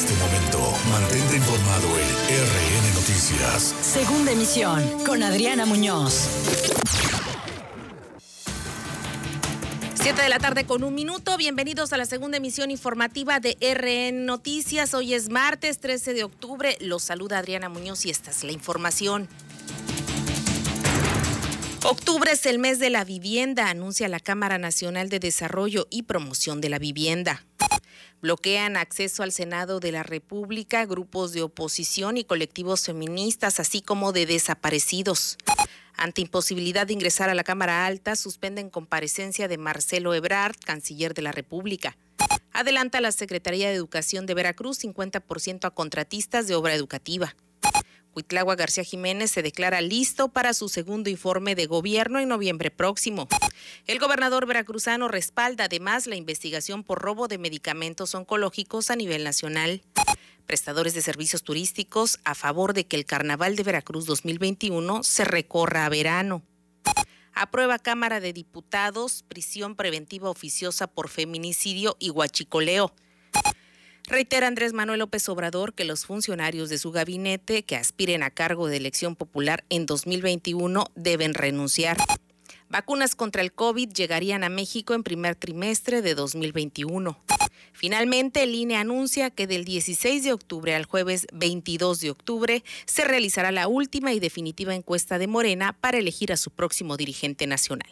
este momento, mantente informado en RN Noticias. Segunda emisión con Adriana Muñoz. Siete de la tarde con un minuto. Bienvenidos a la segunda emisión informativa de RN Noticias. Hoy es martes 13 de octubre. Los saluda Adriana Muñoz y esta es la información. Octubre es el mes de la vivienda, anuncia la Cámara Nacional de Desarrollo y Promoción de la Vivienda. Bloquean acceso al Senado de la República grupos de oposición y colectivos feministas, así como de desaparecidos. Ante imposibilidad de ingresar a la Cámara Alta, suspenden comparecencia de Marcelo Ebrard, canciller de la República. Adelanta la Secretaría de Educación de Veracruz 50% a contratistas de obra educativa. Huitlagua García Jiménez se declara listo para su segundo informe de gobierno en noviembre próximo. El gobernador veracruzano respalda además la investigación por robo de medicamentos oncológicos a nivel nacional. Prestadores de servicios turísticos a favor de que el Carnaval de Veracruz 2021 se recorra a verano. Aprueba Cámara de Diputados prisión preventiva oficiosa por feminicidio y huachicoleo. Reitera Andrés Manuel López Obrador que los funcionarios de su gabinete que aspiren a cargo de elección popular en 2021 deben renunciar. Vacunas contra el COVID llegarían a México en primer trimestre de 2021. Finalmente, el INE anuncia que del 16 de octubre al jueves 22 de octubre se realizará la última y definitiva encuesta de Morena para elegir a su próximo dirigente nacional.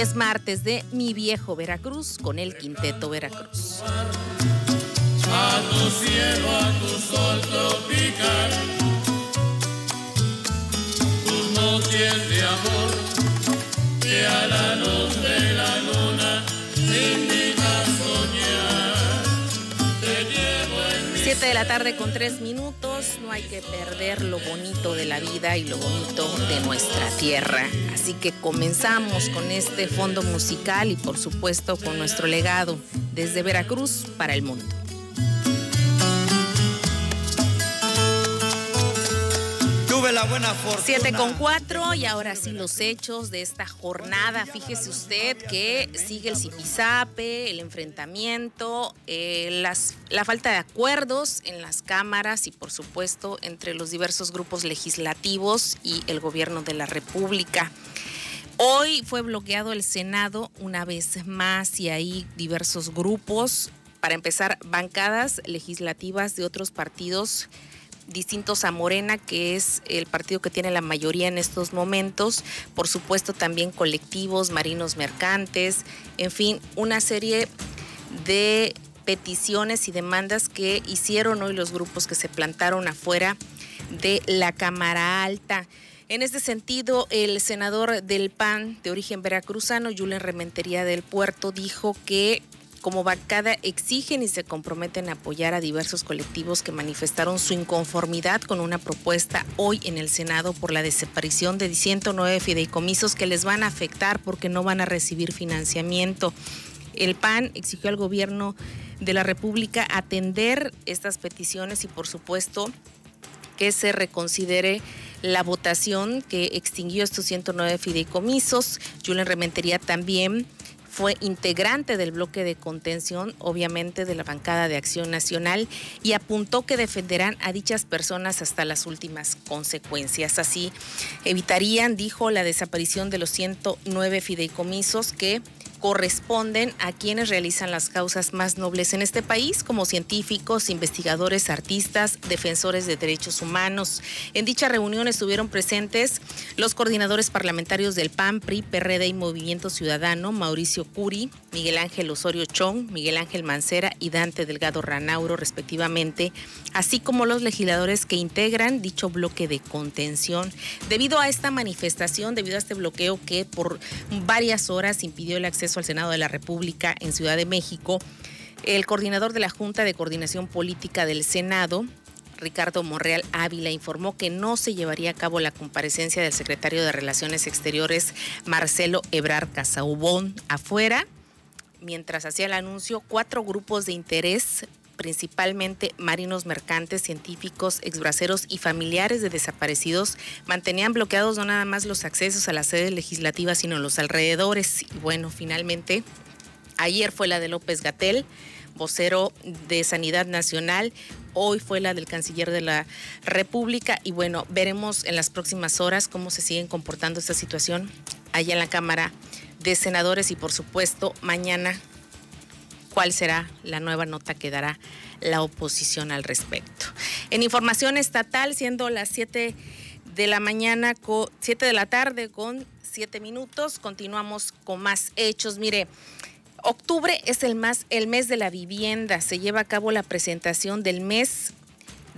Es martes de Mi Viejo Veracruz con el Quinteto Veracruz. A tu cielo, a tu sol tropical, la tarde con 3 minutos. No hay que perder lo bonito de la vida y lo bonito de nuestra tierra. Así que comenzamos con este fondo musical y por supuesto con nuestro legado desde Veracruz para el mundo. La buena fortuna. 7 con 4 y ahora sí los hechos de esta jornada. Fíjese usted que sigue el zipizape, el enfrentamiento, eh, las, la falta de acuerdos en las cámaras y por supuesto entre los diversos grupos legislativos y el gobierno de la República. Hoy fue bloqueado el Senado una vez más y hay diversos grupos, para empezar, bancadas legislativas de otros partidos distintos a Morena, que es el partido que tiene la mayoría en estos momentos, por supuesto también colectivos, marinos mercantes, en fin, una serie de peticiones y demandas que hicieron hoy los grupos que se plantaron afuera de la Cámara Alta. En este sentido, el senador del PAN de origen veracruzano, Julen Rementería del Puerto, dijo que como bancada exigen y se comprometen a apoyar a diversos colectivos que manifestaron su inconformidad con una propuesta hoy en el Senado por la desaparición de 109 fideicomisos que les van a afectar porque no van a recibir financiamiento. El PAN exigió al gobierno de la República atender estas peticiones y por supuesto que se reconsidere la votación que extinguió estos 109 fideicomisos. Julen Rementería también fue integrante del bloque de contención, obviamente de la bancada de Acción Nacional, y apuntó que defenderán a dichas personas hasta las últimas consecuencias. Así evitarían, dijo, la desaparición de los 109 fideicomisos que corresponden a quienes realizan las causas más nobles en este país, como científicos, investigadores, artistas, defensores de derechos humanos. En dicha reunión estuvieron presentes los coordinadores parlamentarios del PAN, PRI, PRD y Movimiento Ciudadano, Mauricio Curi, Miguel Ángel Osorio Chong, Miguel Ángel Mancera y Dante Delgado Ranauro, respectivamente, así como los legisladores que integran dicho bloque de contención. Debido a esta manifestación, debido a este bloqueo que por varias horas impidió el acceso al Senado de la República en Ciudad de México, el coordinador de la Junta de Coordinación Política del Senado, Ricardo Monreal Ávila informó que no se llevaría a cabo la comparecencia del secretario de Relaciones Exteriores, Marcelo Ebrar Casaubón, afuera. Mientras hacía el anuncio, cuatro grupos de interés principalmente marinos mercantes, científicos, exbraceros y familiares de desaparecidos, mantenían bloqueados no nada más los accesos a la sede legislativa, sino los alrededores. Y bueno, finalmente, ayer fue la de López Gatel, vocero de Sanidad Nacional, hoy fue la del canciller de la República y bueno, veremos en las próximas horas cómo se siguen comportando esta situación allá en la Cámara de Senadores y por supuesto mañana cuál será la nueva nota que dará la oposición al respecto. En información estatal, siendo las 7 de la mañana, 7 de la tarde con 7 minutos, continuamos con más hechos. Mire, octubre es el, más, el mes de la vivienda. Se lleva a cabo la presentación del mes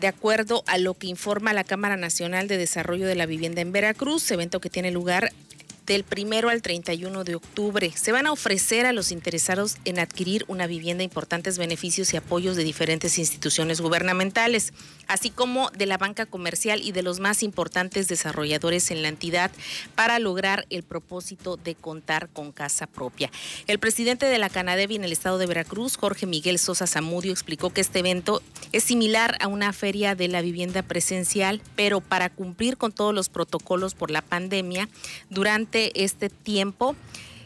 de acuerdo a lo que informa la Cámara Nacional de Desarrollo de la Vivienda en Veracruz, evento que tiene lugar del primero al 31 de octubre. Se van a ofrecer a los interesados en adquirir una vivienda importantes beneficios y apoyos de diferentes instituciones gubernamentales, así como de la banca comercial y de los más importantes desarrolladores en la entidad para lograr el propósito de contar con casa propia. El presidente de la Canadevi en el estado de Veracruz, Jorge Miguel Sosa Zamudio, explicó que este evento es similar a una feria de la vivienda presencial, pero para cumplir con todos los protocolos por la pandemia durante este tiempo,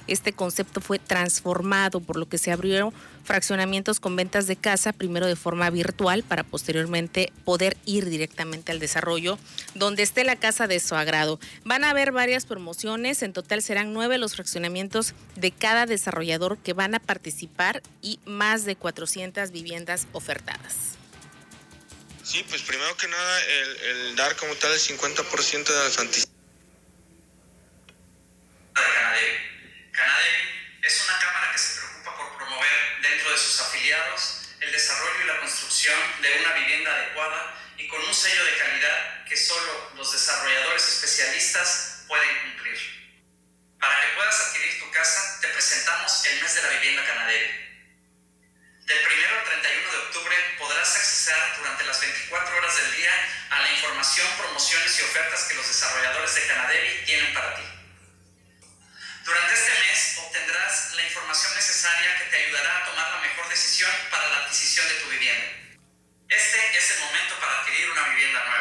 este concepto fue transformado, por lo que se abrieron fraccionamientos con ventas de casa, primero de forma virtual, para posteriormente poder ir directamente al desarrollo, donde esté la casa de su agrado. Van a haber varias promociones, en total serán nueve los fraccionamientos de cada desarrollador que van a participar y más de 400 viviendas ofertadas. Sí, pues primero que nada, el, dar como tal el 50% de las anticipaciones de Canadevi. Canadevi es una cámara que se preocupa por promover dentro de sus afiliados el desarrollo y la construcción de una vivienda adecuada y con un sello de calidad que solo los desarrolladores especialistas pueden cumplir. Para que puedas adquirir tu casa, te presentamos el mes de la vivienda Canadevi. Del 1 al 31 de octubre podrás accesar durante las 24 horas del día a la información, promociones y ofertas que los desarrolladores de Canadevi tienen para ti. Necesaria que te ayudará a tomar la mejor decisión para la adquisición de tu vivienda. Este es el momento para adquirir una vivienda nueva.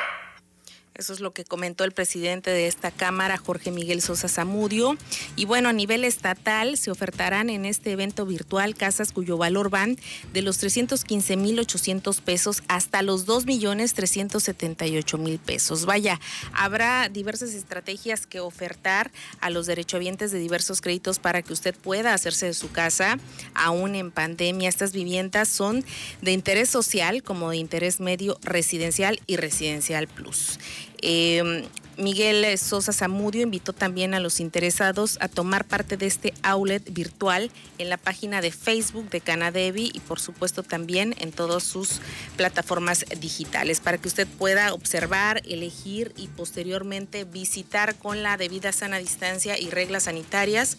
Eso es lo que comentó el presidente de esta Cámara, Jorge Miguel Sosa Zamudio. Y bueno, a nivel estatal se ofertarán en este evento virtual casas cuyo valor van de los 315.800 pesos hasta los 2.378.000 pesos. Vaya, habrá diversas estrategias que ofertar a los derechohabientes de diversos créditos para que usted pueda hacerse de su casa aún en pandemia. Estas viviendas son de interés social como de interés medio residencial y residencial plus. Eh, Miguel Sosa Zamudio invitó también a los interesados a tomar parte de este outlet virtual en la página de Facebook de Canadevi y por supuesto también en todas sus plataformas digitales para que usted pueda observar, elegir y posteriormente visitar con la debida sana distancia y reglas sanitarias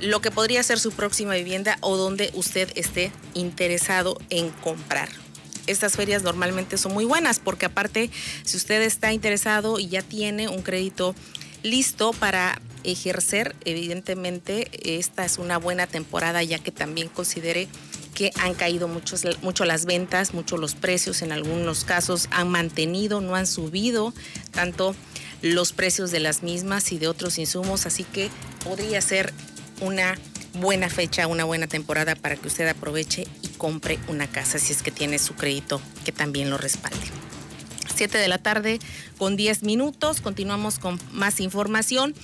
lo que podría ser su próxima vivienda o donde usted esté interesado en comprar estas ferias normalmente son muy buenas porque aparte, si usted está interesado y ya tiene un crédito listo para ejercer, evidentemente esta es una buena temporada ya que también considere que han caído muchos, mucho las ventas, mucho los precios, en algunos casos han mantenido, no han subido tanto los precios de las mismas y de otros insumos, así que podría ser una buena fecha, una buena temporada para que usted aproveche compre una casa si es que tiene su crédito que también lo respalde. 7 de la tarde con 10 minutos, continuamos con más información.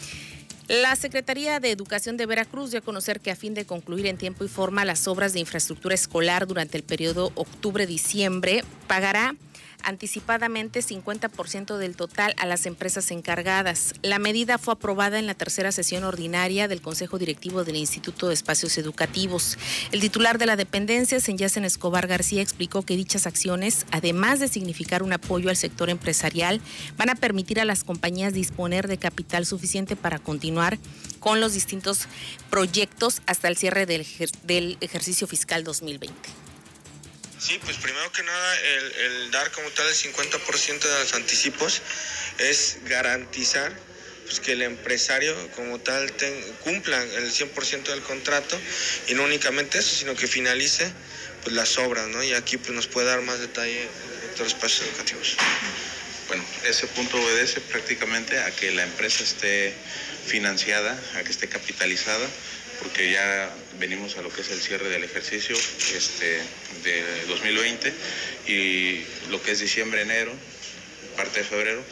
La Secretaría de Educación de Veracruz dio a conocer que a fin de concluir en tiempo y forma las obras de infraestructura escolar durante el periodo octubre-diciembre, pagará anticipadamente 50% del total a las empresas encargadas. La medida fue aprobada en la tercera sesión ordinaria del Consejo Directivo del Instituto de Espacios Educativos. El titular de la dependencia, Senyacen Escobar García, explicó que dichas acciones, además de significar un apoyo al sector empresarial, van a permitir a las compañías disponer de capital suficiente para continuar con los distintos proyectos hasta el cierre del, ejercicio fiscal 2020. Sí, pues primero que nada, el, dar como tal el 50% de los anticipos es garantizar pues, que el empresario como tal cumpla el 100% del contrato y no únicamente eso, sino que finalice pues, las obras, ¿no? Y aquí pues nos puede dar más detalle el director de espacios educativos. Bueno, ese punto obedece prácticamente a que la empresa esté financiada, a que esté capitalizada, porque ya venimos a lo que es el cierre del ejercicio este, de 2020 y lo que es diciembre, enero, parte de febrero,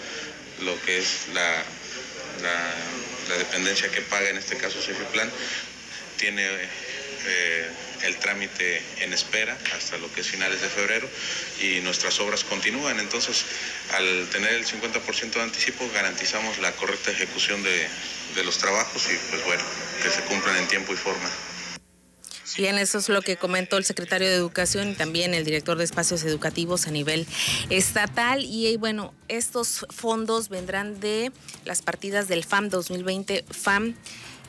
lo que es la, la, dependencia que paga, en este caso Cefiplan, tiene eh, el trámite en espera hasta lo que es finales de febrero y nuestras obras continúan. Entonces, al tener el 50% de anticipo, garantizamos la correcta ejecución de, de los trabajos y, pues bueno, que se cumplan en tiempo y forma. Bien, eso es lo que comentó el secretario de Educación y también el director de espacios educativos a nivel estatal. Y bueno, estos fondos vendrán de las partidas del FAM 2020, FAM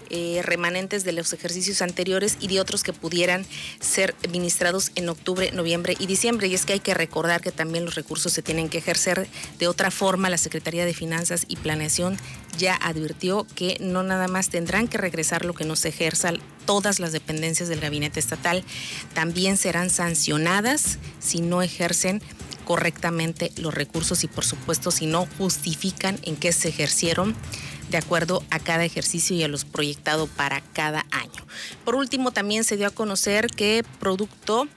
eh, remanentes de los ejercicios anteriores y de otros que pudieran ser ministrados en octubre, noviembre y diciembre. Y es que hay que recordar que también los recursos se tienen que ejercer de otra forma. La Secretaría de Finanzas y Planeación ya advirtió que no nada más tendrán que regresar lo que no se ejerza, todas las dependencias del gabinete estatal también serán sancionadas si no ejercen correctamente los recursos y por supuesto si no justifican en qué se ejercieron de acuerdo a cada ejercicio y a los proyectado para cada año. Por último, también se dio a conocer que producto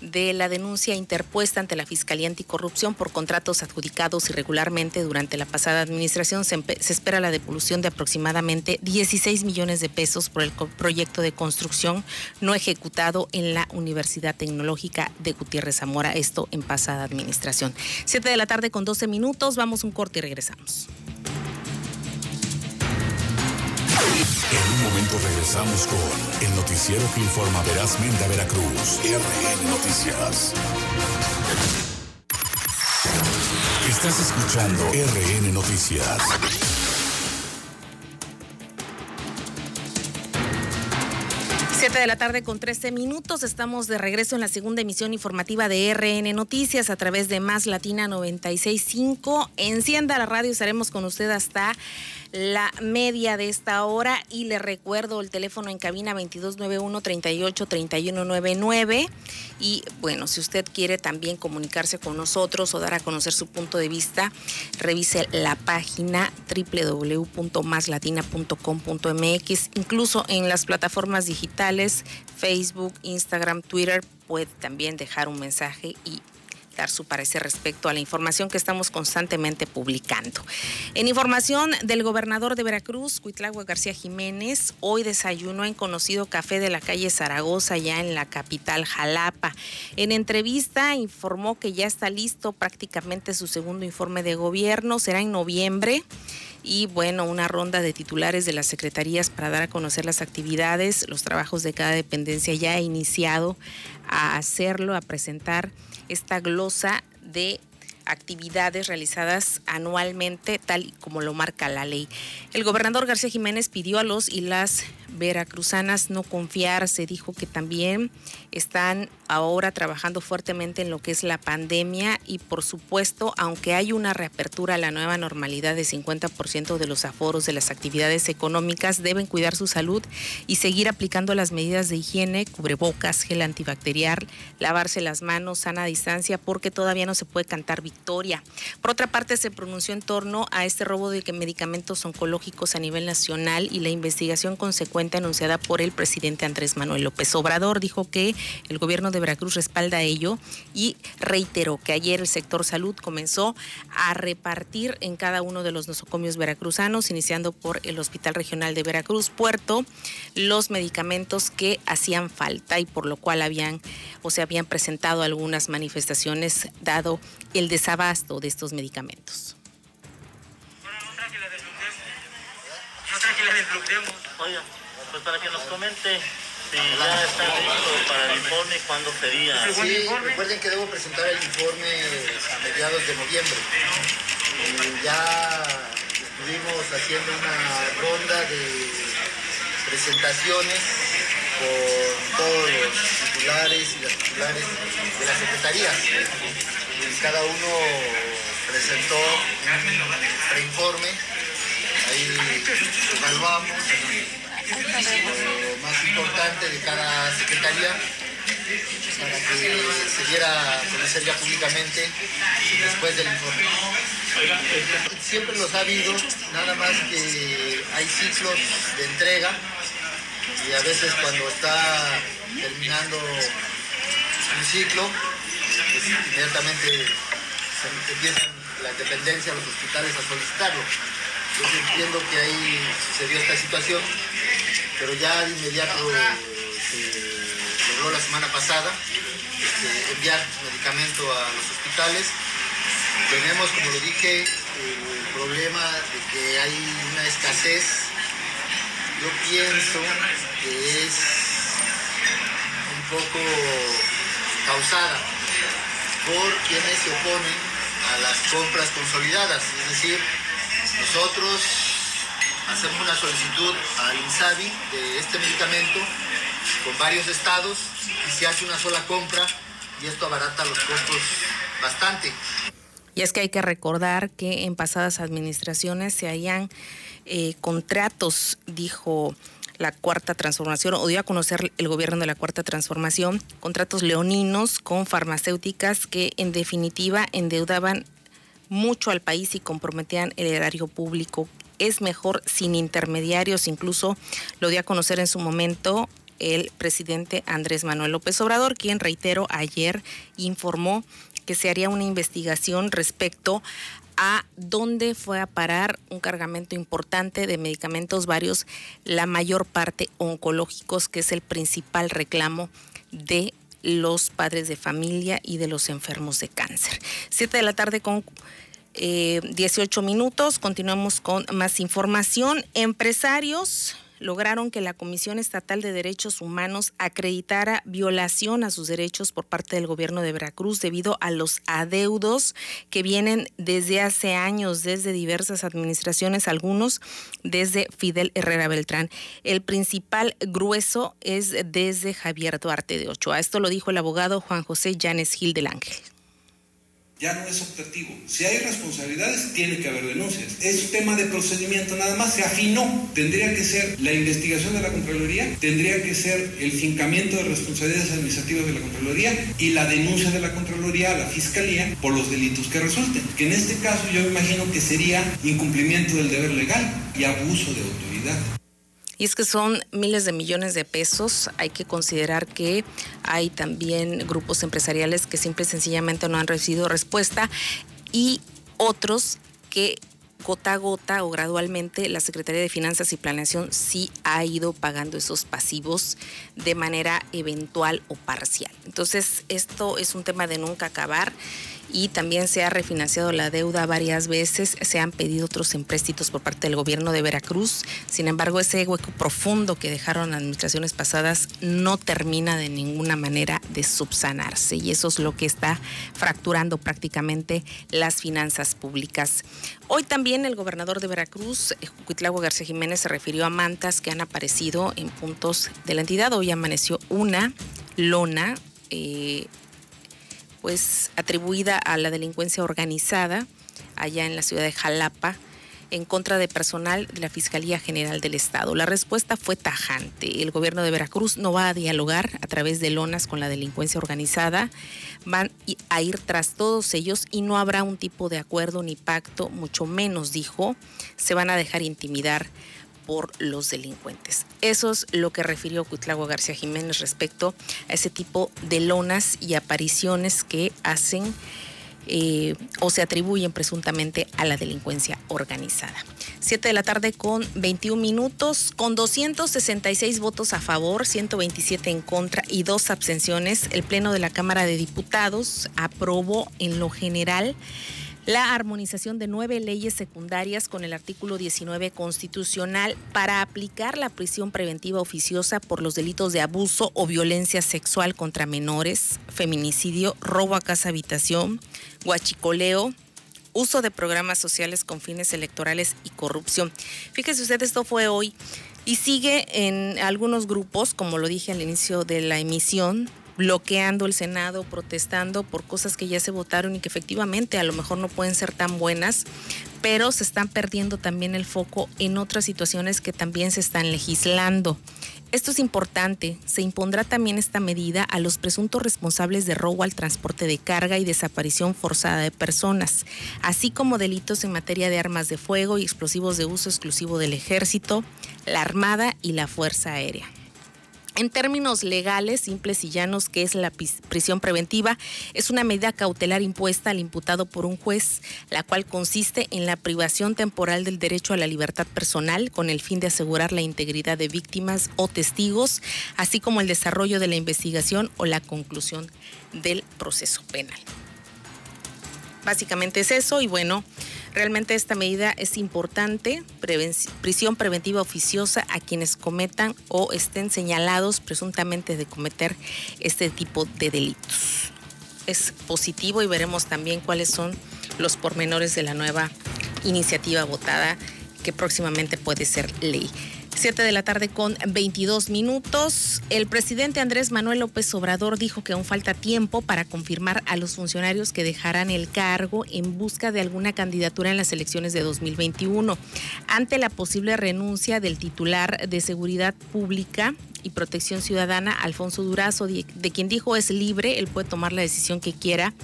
de la denuncia interpuesta ante la Fiscalía Anticorrupción por contratos adjudicados irregularmente durante la pasada administración, se, espera la devolución de aproximadamente 16 millones de pesos por el proyecto de construcción no ejecutado en la Universidad Tecnológica de Gutiérrez Zamora, esto en pasada administración. Siete de la tarde con 12 minutos, vamos un corte y regresamos. En un momento regresamos con el noticiero que informa verazmente a Veracruz. RN Noticias. Estás escuchando RN Noticias. Siete de la tarde con 13 minutos. Estamos de regreso en la segunda emisión informativa de RN Noticias a través de Más Latina 965. Encienda la radio, estaremos con usted hasta la media de esta hora y le recuerdo el teléfono en cabina 2291 38 3199 y bueno, si usted quiere también comunicarse con nosotros o dar a conocer su punto de vista, revise la página www.maslatina.com.mx, incluso en las plataformas digitales, Facebook, Instagram, Twitter, puede también dejar un mensaje y su parecer respecto a la información que estamos constantemente publicando. En información del gobernador de Veracruz, Cuitlagua García Jiménez, hoy desayunó en conocido café de la calle Zaragoza, ya en la capital Jalapa. En entrevista informó que ya está listo prácticamente su segundo informe de gobierno, será en noviembre y bueno, una ronda de titulares de las secretarías para dar a conocer las actividades, los trabajos de cada dependencia ya ha iniciado a hacerlo, a presentar esta glosa de actividades realizadas anualmente, tal y como lo marca la ley. El gobernador García Jiménez pidió a los y las veracruzanas no confiarse, dijo que también están ahora trabajando fuertemente en lo que es la pandemia y por supuesto, aunque hay una reapertura a la nueva normalidad de 50% de los aforos de las actividades económicas, deben cuidar su salud y seguir aplicando las medidas de higiene, cubrebocas, gel antibacterial, lavarse las manos, sana distancia, porque todavía no se puede cantar victoria. Por otra parte, se pronunció en torno a este robo de medicamentos oncológicos a nivel nacional y la investigación consecuente anunciada por el presidente Andrés Manuel López Obrador. Dijo que el gobierno de Veracruz respalda ello y reiteró que ayer el sector salud comenzó a repartir en cada uno de los nosocomios veracruzanos, iniciando por el Hospital Regional de Veracruz Puerto, los medicamentos que hacían falta y por lo cual habían o se habían presentado algunas manifestaciones dado el desabasto de estos medicamentos. Oiga, pues para que nos comente si ya está listo para el informe, ¿cuándo sería? Sí, recuerden que debo presentar el informe a mediados de noviembre. Eh, ya estuvimos haciendo una ronda de presentaciones con todos los titulares y las titulares de la Secretaría. Cada uno presentó un preinforme, ahí evaluamos lo más importante de cada secretaría para que se diera a conocer ya públicamente después del informe. Siempre los ha habido, nada más que hay ciclos de entrega y a veces cuando está terminando un ciclo, pues inmediatamente se empiezan las dependencias, los hospitales a solicitarlo. Entiendo que ahí sucedió esta situación, pero ya de inmediato se logró la semana pasada este, enviar medicamento a los hospitales. Tenemos, como lo dije, el problema de que hay una escasez. Yo pienso que es un poco causada por quienes se oponen a las compras consolidadas. Es decir, nosotros hacemos una solicitud al INSABI de este medicamento con varios estados y se hace una sola compra y esto abarata los costos bastante. Y es que hay que recordar que en pasadas administraciones se hayan eh, contratos, dijo la cuarta transformación, o dio a conocer el gobierno de la cuarta transformación, contratos leoninos con farmacéuticas que en definitiva endeudaban mucho al país y comprometían el erario público. Es mejor sin intermediarios, incluso lo dio a conocer en su momento el presidente Andrés Manuel López Obrador, quien, reitero, ayer informó que se haría una investigación respecto a dónde fue a parar un cargamento importante de medicamentos varios, la mayor parte oncológicos, que es el principal reclamo de los padres de familia y de los enfermos de cáncer. Siete de la tarde con 18 eh, minutos. Continuamos con más información. Empresarios lograron que la Comisión Estatal de Derechos Humanos acreditara violación a sus derechos por parte del gobierno de Veracruz debido a los adeudos que vienen desde hace años, desde diversas administraciones, algunos desde Fidel Herrera Beltrán. El principal grueso es desde Javier Duarte de Ochoa. Esto lo dijo el abogado Juan José Llanes Gil del Ángel ya no es optativo. Si hay responsabilidades, tiene que haber denuncias. Es tema de procedimiento, nada más se afinó. Tendría que ser la investigación de la Contraloría, tendría que ser el fincamiento de responsabilidades administrativas de la Contraloría y la denuncia de la Contraloría a la Fiscalía por los delitos que resulten. Que en este caso yo me imagino que sería incumplimiento del deber legal y abuso de autoridad. Y es que son miles de millones de pesos. Hay que considerar que hay también grupos empresariales que simple y sencillamente no han recibido respuesta y otros que gota a gota o gradualmente la Secretaría de Finanzas y Planeación sí ha ido pagando esos pasivos de manera eventual o parcial. Entonces, esto es un tema de nunca acabar y también se ha refinanciado la deuda varias veces, se han pedido otros empréstitos por parte del gobierno de Veracruz. Sin embargo, ese hueco profundo que dejaron administraciones pasadas no termina de ninguna manera de subsanarse y eso es lo que está fracturando prácticamente las finanzas públicas. Hoy también el gobernador de Veracruz, Cuitlagua García Jiménez, se refirió a mantas que han aparecido en puntos de la entidad. Hoy amaneció una lona eh, pues atribuida a la delincuencia organizada allá en la ciudad de Jalapa en contra de personal de la Fiscalía General del Estado. La respuesta fue tajante. El gobierno de Veracruz no va a dialogar a través de lonas con la delincuencia organizada. Van a ir tras todos ellos y no habrá un tipo de acuerdo ni pacto, mucho menos, dijo, se van a dejar intimidar por los delincuentes. Eso es lo que refirió Cuitlago García Jiménez respecto a ese tipo de lonas y apariciones que hacen eh, o se atribuyen presuntamente a la delincuencia organizada. Siete de la tarde con 21 minutos, con 266 votos a favor, 127 en contra y dos abstenciones, el Pleno de la Cámara de Diputados aprobó en lo general la armonización de nueve leyes secundarias con el artículo 19 constitucional para aplicar la prisión preventiva oficiosa por los delitos de abuso o violencia sexual contra menores, feminicidio, robo a casa habitación, guachicoleo, uso de programas sociales con fines electorales y corrupción. Fíjese usted, esto fue hoy y sigue en algunos grupos, como lo dije al inicio de la emisión, bloqueando el Senado, protestando por cosas que ya se votaron y que efectivamente a lo mejor no pueden ser tan buenas, pero se están perdiendo también el foco en otras situaciones que también se están legislando. Esto es importante. Se impondrá también esta medida a los presuntos responsables de robo al transporte de carga y desaparición forzada de personas, así como delitos en materia de armas de fuego y explosivos de uso exclusivo del ejército, la Armada y la Fuerza Aérea. En términos legales, simples y llanos, que es la prisión preventiva, es una medida cautelar impuesta al imputado por un juez, la cual consiste en la privación temporal del derecho a la libertad personal con el fin de asegurar la integridad de víctimas o testigos, así como el desarrollo de la investigación o la conclusión del proceso penal. Básicamente es eso y bueno, Realmente esta medida es importante, prisión preventiva oficiosa a quienes cometan o estén señalados presuntamente de cometer este tipo de delitos. Es positivo y veremos también cuáles son los pormenores de la nueva iniciativa votada que próximamente puede ser ley. 7 de la tarde con 22 minutos. El presidente Andrés Manuel López Obrador dijo que aún falta tiempo para confirmar a los funcionarios que dejarán el cargo en busca de alguna candidatura en las elecciones de 2021. Ante la posible renuncia del titular de Seguridad Pública, y Protección Ciudadana, Alfonso Durazo, de, quien dijo es libre, él puede tomar la decisión que quiera.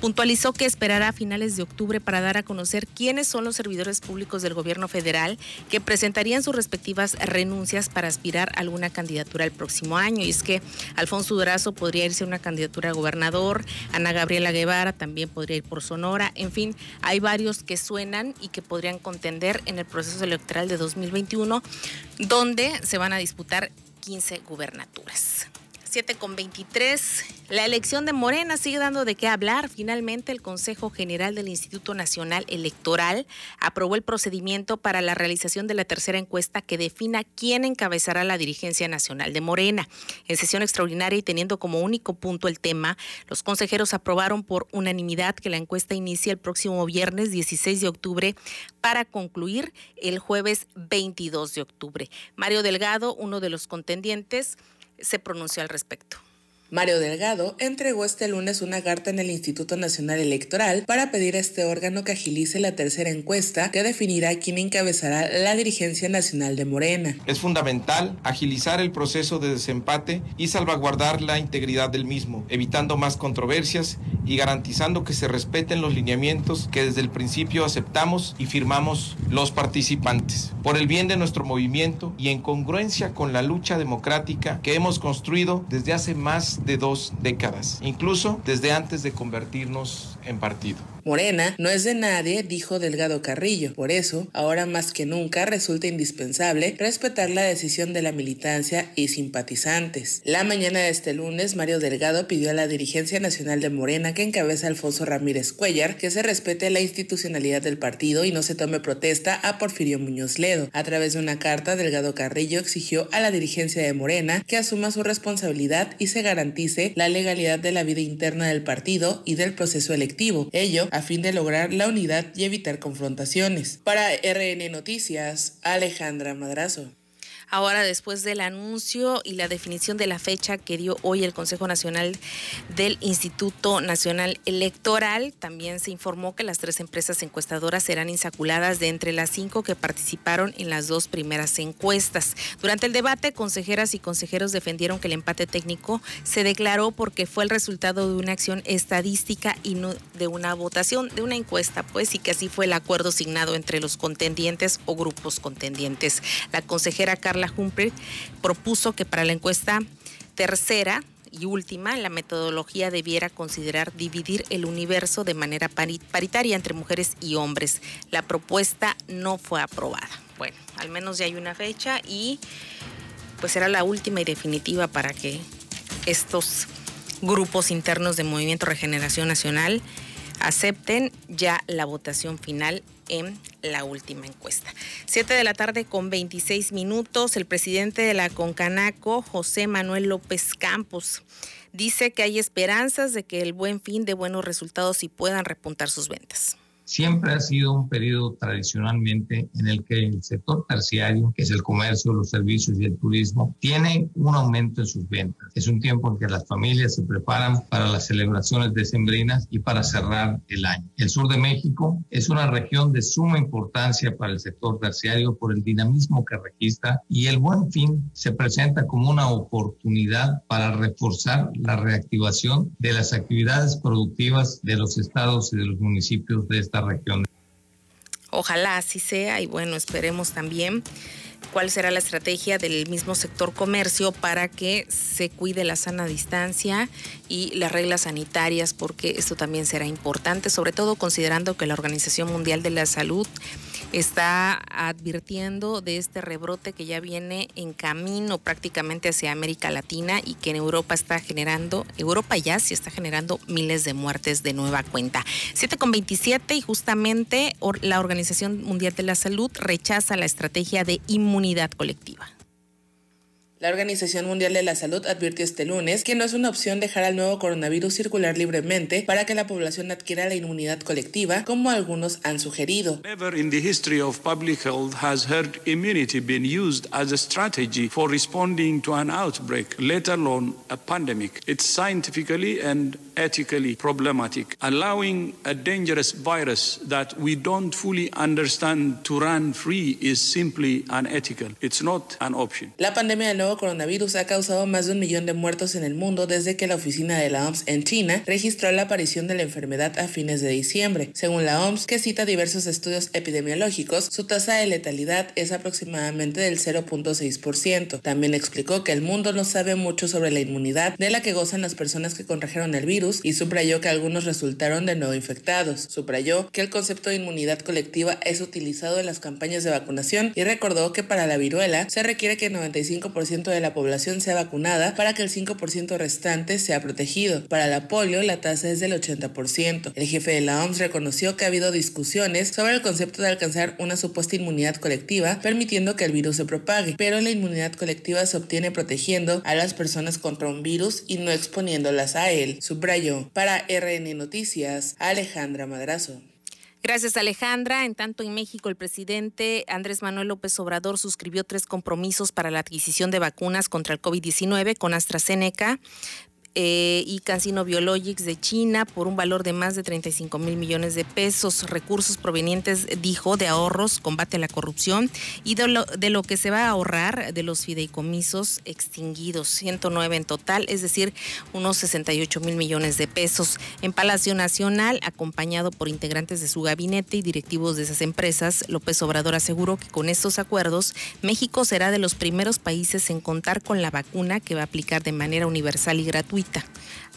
Puntualizó que esperará a finales de octubre para dar a conocer quiénes son los servidores públicos del gobierno federal que presentarían sus respectivas renuncias para aspirar a alguna candidatura el próximo año. Y es que Alfonso Durazo podría irse a una candidatura a gobernador, Ana Gabriela Guevara también podría ir por Sonora, en fin, hay varios que suenan y que podrían contender en el proceso electoral de 2021, donde se van a disputar 15 gubernaturas. 7 con 23. La elección de Morena sigue dando de qué hablar. Finalmente, el Consejo General del Instituto Nacional Electoral aprobó el procedimiento para la realización de la tercera encuesta que defina quién encabezará la dirigencia nacional de Morena. En sesión extraordinaria y teniendo como único punto el tema, los consejeros aprobaron por unanimidad que la encuesta inicie el próximo viernes 16 de octubre para concluir el jueves 22 de octubre. Mario Delgado, uno de los contendientes, se pronunció al respecto. Mario Delgado entregó este lunes una carta en el Instituto Nacional Electoral para pedir a este órgano que agilice la tercera encuesta que definirá quién encabezará la dirigencia nacional de Morena. Es fundamental agilizar el proceso de desempate y salvaguardar la integridad del mismo, evitando más controversias y garantizando que se respeten los lineamientos que desde el principio aceptamos y firmamos los participantes. Por el bien de nuestro movimiento y en congruencia con la lucha democrática que hemos construido desde hace más de dos décadas, incluso desde antes de convertirnos en partido. Morena no es de nadie, dijo Delgado Carrillo. Por eso, ahora más que nunca resulta indispensable respetar la decisión de la militancia y simpatizantes. La mañana de este lunes, Mario Delgado pidió a la dirigencia nacional de Morena que encabeza Alfonso Ramírez Cuellar que se respete la institucionalidad del partido y no se tome protesta a Porfirio Muñoz Ledo. A través de una carta, Delgado Carrillo exigió a la dirigencia de Morena que asuma su responsabilidad y se garantice la legalidad de la vida interna del partido y del proceso Ello a fin de lograr la unidad y evitar confrontaciones. Para RN Noticias, Alejandra Madrazo. Ahora, después del anuncio y la definición de la fecha que dio hoy el Consejo Nacional del Instituto Nacional Electoral, también se informó que las tres empresas encuestadoras serán insaculadas de entre las cinco que participaron en las dos primeras encuestas. Durante el debate, consejeras y consejeros defendieron que el empate técnico se declaró porque fue el resultado de una acción estadística y no de una votación, de una encuesta, pues, y que así fue el acuerdo signado entre los contendientes o grupos contendientes. La consejera Carla la Humphrey propuso que para la encuesta tercera y última, la metodología debiera considerar dividir el universo de manera paritaria entre mujeres y hombres. La propuesta no fue aprobada. Bueno, al menos ya hay una fecha y pues será la última y definitiva para que estos grupos internos de Movimiento Regeneración Nacional acepten ya la votación final en la última encuesta. Siete de la tarde con 26 minutos, el presidente de la Concanaco, José Manuel López Campos, dice que hay esperanzas de que el buen fin de buenos resultados y puedan repuntar sus ventas. Siempre ha sido un periodo tradicionalmente en el que el sector terciario, que es el comercio, los servicios y el turismo, tiene un aumento en sus ventas. Es un tiempo en que las familias se preparan para las celebraciones decembrinas y para cerrar el año. El sur de México es una región de suma importancia para el sector terciario por el dinamismo que registra y el buen fin se presenta como una oportunidad para reforzar la reactivación de las actividades productivas de los estados y de los municipios de esta región. Ojalá así sea y bueno, esperemos también cuál será la estrategia del mismo sector comercio para que se cuide la sana distancia y las reglas sanitarias, porque esto también será importante, sobre todo considerando que la Organización Mundial de la Salud está advirtiendo de este rebrote que ya viene en camino prácticamente hacia América Latina y que en Europa está generando, Europa ya sí está generando miles de muertes de nueva cuenta. 7 con 27 y justamente la Organización Mundial de la Salud rechaza la estrategia de inmunidad colectiva. La Organización Mundial de la Salud advirtió este lunes que no es una opción dejar al nuevo coronavirus circular libremente para que la población adquiera la inmunidad colectiva, como algunos han sugerido. Never in the history of public health has herd immunity been used as a strategy for responding to an outbreak, let alone a pandemic. It's scientifically and ethically problematic. Allowing a dangerous virus that we don't fully understand to run free is simply unethical. It's not an option. La pandemia del nuevo coronavirus ha causado más de un millón de muertos en el mundo desde que la oficina de la OMS en China registró la aparición de la enfermedad a fines de diciembre. Según la OMS, que cita diversos estudios epidemiológicos, su tasa de letalidad es aproximadamente del 0.6%. También explicó que el mundo no sabe mucho sobre la inmunidad de la que gozan las personas que contrajeron el virus y subrayó que algunos resultaron de nuevo infectados. Subrayó que el concepto de inmunidad colectiva es utilizado en las campañas de vacunación y recordó que para la viruela se requiere que el 95% de la población sea vacunada para que el 5% restante sea protegido. Para la polio la tasa es del 80%. El jefe de la OMS reconoció que ha habido discusiones sobre el concepto de alcanzar una supuesta inmunidad colectiva permitiendo que el virus se propague, pero la inmunidad colectiva se obtiene protegiendo a las personas contra un virus y no exponiéndolas a él. Subrayó para RN Noticias, Alejandra Madrazo. Gracias, Alejandra. En tanto, en México, el presidente Andrés Manuel López Obrador suscribió tres compromisos para la adquisición de vacunas contra el COVID-19 con AstraZeneca, eh, y Casino Biologics de China por un valor de más de 35 mil millones de pesos, recursos provenientes, dijo, de ahorros, combate a la corrupción y de lo, de lo que se va a ahorrar de los fideicomisos extinguidos, 109 en total, es decir, unos 68 mil millones de pesos. En Palacio Nacional, acompañado por integrantes de su gabinete y directivos de esas empresas, López Obrador aseguró que con estos acuerdos, México será de los primeros países en contar con la vacuna que va a aplicar de manera universal y gratuita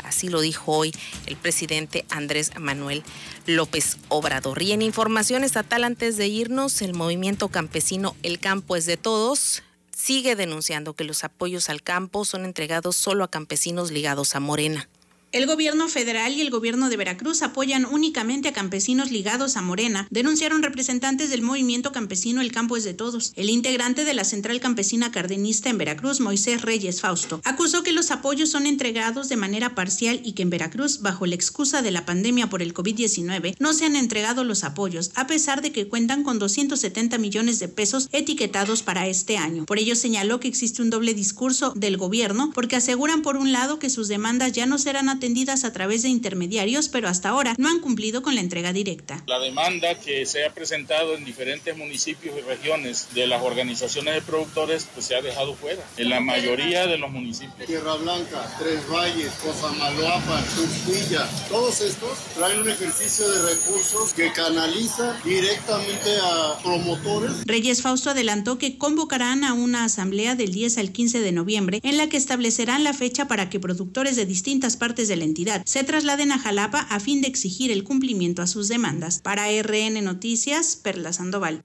Así lo dijo hoy el presidente Andrés Manuel López Obrador. Y en información estatal, antes de irnos, el movimiento campesino El Campo es de Todos sigue denunciando que los apoyos al campo son entregados solo a campesinos ligados a Morena. El gobierno federal y el gobierno de Veracruz apoyan únicamente a campesinos ligados a Morena, denunciaron representantes del movimiento campesino El Campo es de Todos. El integrante de la Central Campesina Cardenista en Veracruz, Moisés Reyes Fausto, acusó que los apoyos son entregados de manera parcial y que en Veracruz, bajo la excusa de la pandemia por el COVID-19, no se han entregado los apoyos, a pesar de que cuentan con 270 millones de pesos etiquetados para este año. Por ello señaló que existe un doble discurso del gobierno, porque aseguran por un lado que sus demandas ya no serán atendidas a través de intermediarios, pero hasta ahora no han cumplido con la entrega directa. La demanda que se ha presentado en diferentes municipios y regiones de las organizaciones de productores pues se ha dejado fuera en la mayoría de los municipios. Tierra Blanca, Tres Valles, Cosamaloapan, Tuxtilla, todos estos traen un ejercicio de recursos que canaliza directamente a promotores. Reyes Fausto adelantó que convocarán a una asamblea del 10 al 15 de noviembre en la que establecerán la fecha para que productores de distintas partes de la entidad se trasladen a Jalapa a fin de exigir el cumplimiento a sus demandas. Para RN Noticias, Perla Sandoval.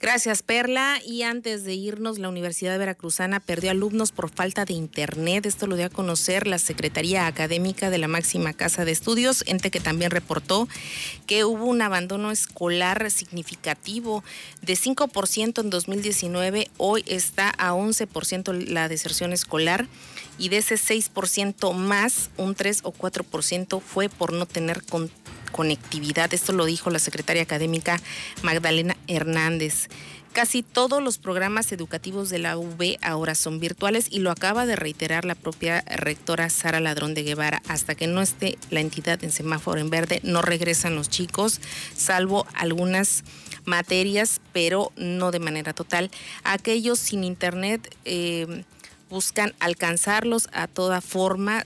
Gracias, Perla. Y antes de irnos, la Universidad Veracruzana perdió alumnos por falta de Internet. Esto lo dio a conocer la Secretaría Académica de la máxima casa de estudios, ente que también reportó que hubo un abandono escolar significativo de 5% en 2019. Hoy está a 11% la deserción escolar y de ese 6% más, un 3 o 4% fue por no tener conectividad. Esto lo dijo la secretaria académica Magdalena Hernández. Casi todos los programas educativos de la UB ahora son virtuales y lo acaba de reiterar la propia rectora Sara Ladrón de Guevara. Hasta que no esté la entidad en semáforo en verde, no regresan los chicos, salvo algunas materias, pero no de manera total. Aquellos sin internet eh, buscan alcanzarlos a toda forma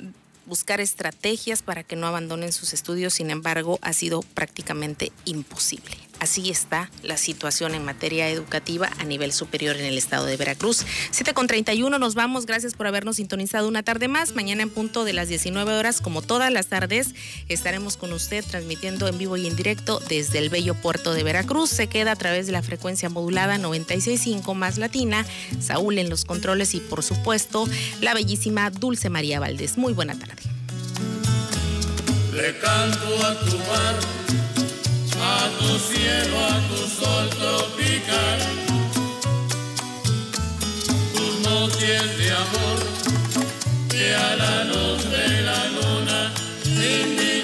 buscar estrategias para que no abandonen sus estudios, sin embargo, ha sido prácticamente imposible. Así está la situación en materia educativa a nivel superior en el estado de Veracruz. 7 con 31 nos vamos. Gracias por habernos sintonizado una tarde más. Mañana en punto de las 19 horas, como todas las tardes, estaremos con usted transmitiendo en vivo y en directo desde el bello puerto de Veracruz. Se queda a través de la frecuencia modulada 96.5 más latina. Saúl en los controles y, por supuesto, la bellísima Dulce María Valdés. Muy buena tarde. Le canto a tu mar a tu cielo, a tu sol tropical. Tus noches de amor que a la luz de la luna indica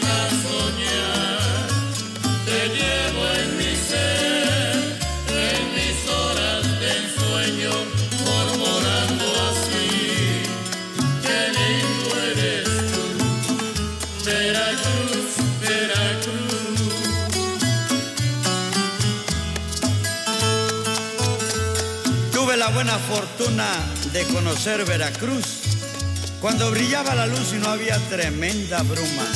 la fortuna de conocer Veracruz cuando brillaba la luz y no había tremenda bruma.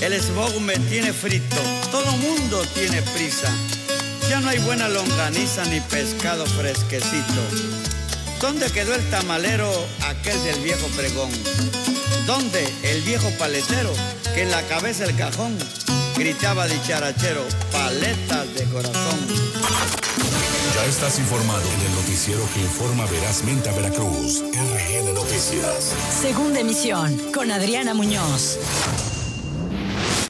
El smog me tiene frito, todo mundo tiene prisa. Ya no hay buena longaniza ni pescado fresquecito. ¿Dónde quedó el tamalero aquel del viejo pregón? ¿Dónde el viejo paletero que en la cabeza del cajón gritaba dicharachero, paletas de corazón? Ya estás informado en el noticiero que informa verazmente a Veracruz. RN Noticias. Segunda emisión con Adriana Muñoz.